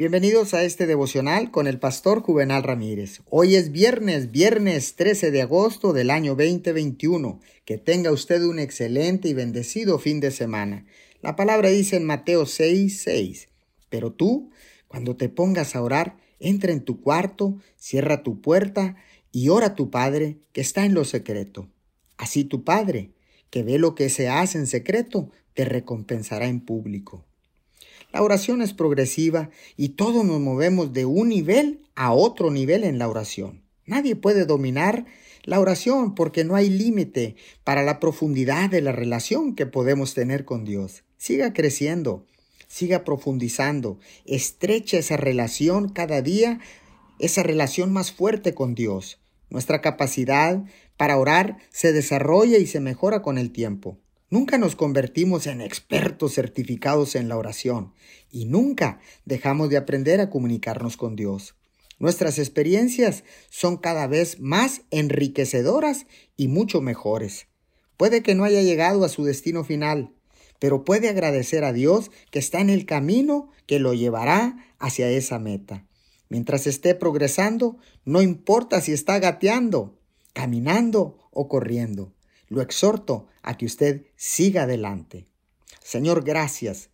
Bienvenidos a este devocional con el pastor Juvenal Ramírez. Hoy es viernes, viernes 13 de agosto del año 2021. Que tenga usted un excelente y bendecido fin de semana. La palabra dice en Mateo 6, 6. Pero tú, cuando te pongas a orar, entra en tu cuarto, cierra tu puerta y ora a tu Padre que está en lo secreto. Así tu Padre, que ve lo que se hace en secreto, te recompensará en público. La oración es progresiva y todos nos movemos de un nivel a otro nivel en la oración. Nadie puede dominar la oración porque no hay límite para la profundidad de la relación que podemos tener con Dios. Siga creciendo, siga profundizando, estrecha esa relación cada día, esa relación más fuerte con Dios. Nuestra capacidad para orar se desarrolla y se mejora con el tiempo. Nunca nos convertimos en expertos certificados en la oración y nunca dejamos de aprender a comunicarnos con Dios. Nuestras experiencias son cada vez más enriquecedoras y mucho mejores. Puede que no haya llegado a su destino final, pero puede agradecer a Dios que está en el camino que lo llevará hacia esa meta. Mientras esté progresando, no importa si está gateando, caminando o corriendo. Lo exhorto a que usted siga adelante. Señor, gracias,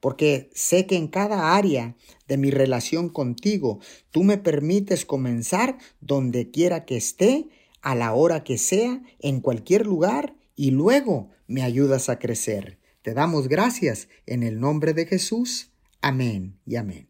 porque sé que en cada área de mi relación contigo, tú me permites comenzar donde quiera que esté, a la hora que sea, en cualquier lugar, y luego me ayudas a crecer. Te damos gracias en el nombre de Jesús. Amén y amén.